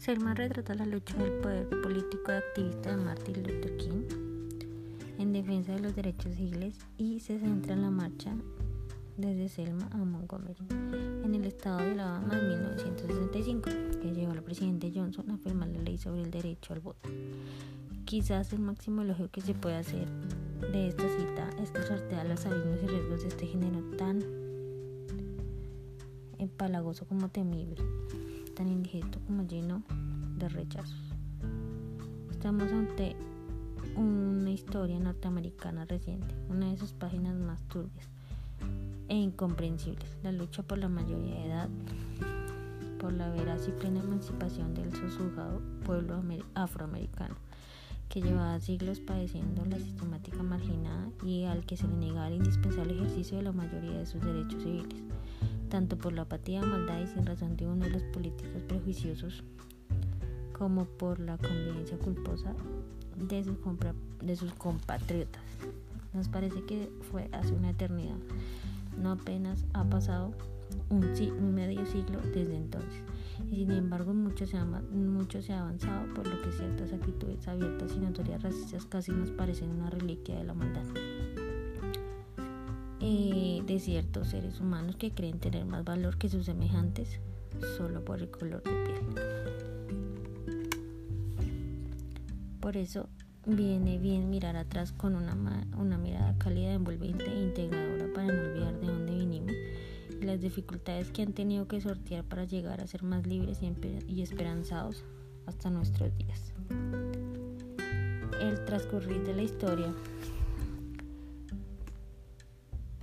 Selma retrata la lucha del poder político y activista de Martin Luther King en defensa de los derechos civiles y se centra en la marcha desde Selma a Montgomery en el estado de Alabama en 1965, que llevó al presidente Johnson a firmar la ley sobre el derecho al voto. Quizás el máximo elogio que se puede hacer de esta cita es que sortea los abismos y riesgos de este género tan empalagoso como temible, tan indigesto como lleno de rechazos. Estamos ante una historia norteamericana reciente, una de sus páginas más turbias e incomprensibles, la lucha por la mayoría de edad, por la veraz y plena emancipación del sosujado pueblo afroamericano que llevaba siglos padeciendo la sistemática marginada y al que se le negaba el indispensable ejercicio de la mayoría de sus derechos civiles, tanto por la apatía, maldad y sin razón de uno de los políticos prejuiciosos, como por la convivencia culposa de sus, compatriotas. Nos parece que fue hace una eternidad, no apenas ha pasado un, un medio siglo desde entonces y sin embargo mucho se, ha, mucho se ha avanzado, por lo que ciertas actitudes abiertas y notorias racistas casi nos parecen una reliquia de la maldad. Eh, de ciertos seres humanos que creen tener más valor que sus semejantes solo por el color de piel. Por eso viene bien mirar atrás con una, una mirada cálida, envolvente e integradora para no olvidar de dónde vinimos las dificultades que han tenido que sortear para llegar a ser más libres y, esperanzados hasta nuestros días. El transcurrir de la historia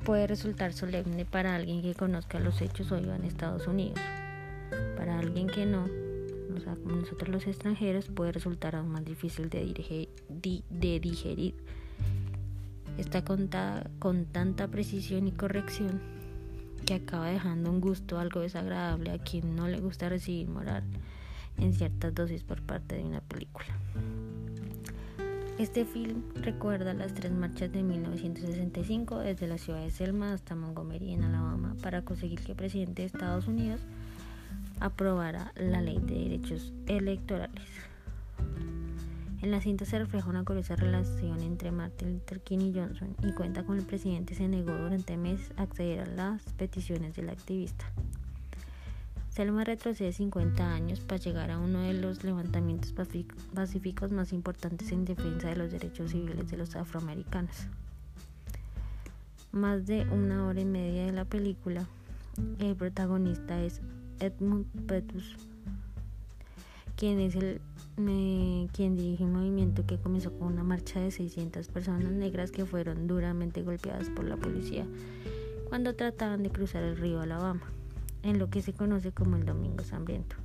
puede resultar solemne para alguien que conozca los hechos viva en Estados Unidos. Para alguien que no, o sea, como nosotros los extranjeros, puede resultar aún más difícil de, de digerir. Está contada con tanta precisión y corrección que acaba dejando un gusto algo desagradable a quien no le gusta recibir moral en ciertas dosis por parte de una película. Este film recuerda las tres marchas de 1965 desde la ciudad de Selma hasta Montgomery en Alabama para conseguir que el presidente de Estados Unidos aprobara la ley de derechos electorales. En la cinta se refleja una curiosa relación entre Martin Luther King y Johnson y cuenta con el presidente se negó durante meses a acceder a las peticiones del activista. Selma retrocede 50 años para llegar a uno de los levantamientos pacíficos más importantes en defensa de los derechos civiles de los afroamericanos. Más de una hora y media de la película, el protagonista es Edmund Petus, quien es el quien dirige un movimiento que comenzó con una marcha de 600 personas negras que fueron duramente golpeadas por la policía cuando trataban de cruzar el río Alabama, en lo que se conoce como el Domingo Sangriento.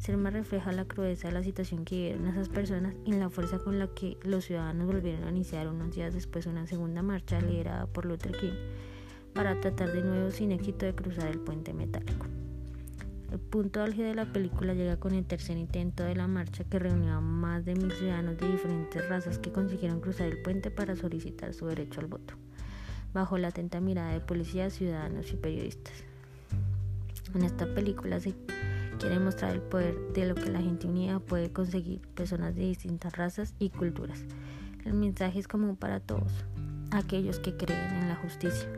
Selma refleja la crudeza de la situación que vivieron esas personas y la fuerza con la que los ciudadanos volvieron a iniciar unos días después una segunda marcha liderada por Luther King para tratar de nuevo sin éxito de cruzar el puente metálico. El punto álgido de la película llega con el tercer intento de la marcha que reunió a más de mil ciudadanos de diferentes razas que consiguieron cruzar el puente para solicitar su derecho al voto, bajo la atenta mirada de policías, ciudadanos y periodistas. En esta película se quiere mostrar el poder de lo que la gente unida puede conseguir, personas de distintas razas y culturas. El mensaje es común para todos, aquellos que creen en la justicia.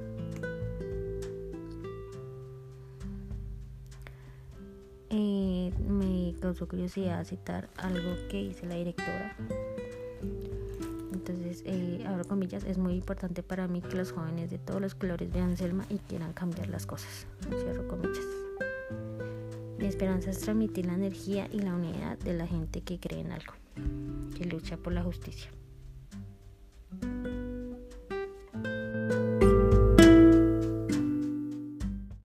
Eh, me causó curiosidad citar algo que dice la directora. Entonces, eh, comillas, es muy importante para mí que los jóvenes de todos los colores vean Selma y quieran cambiar las cosas. Cierro comillas. Mi esperanza es transmitir la energía y la unidad de la gente que cree en algo, que lucha por la justicia.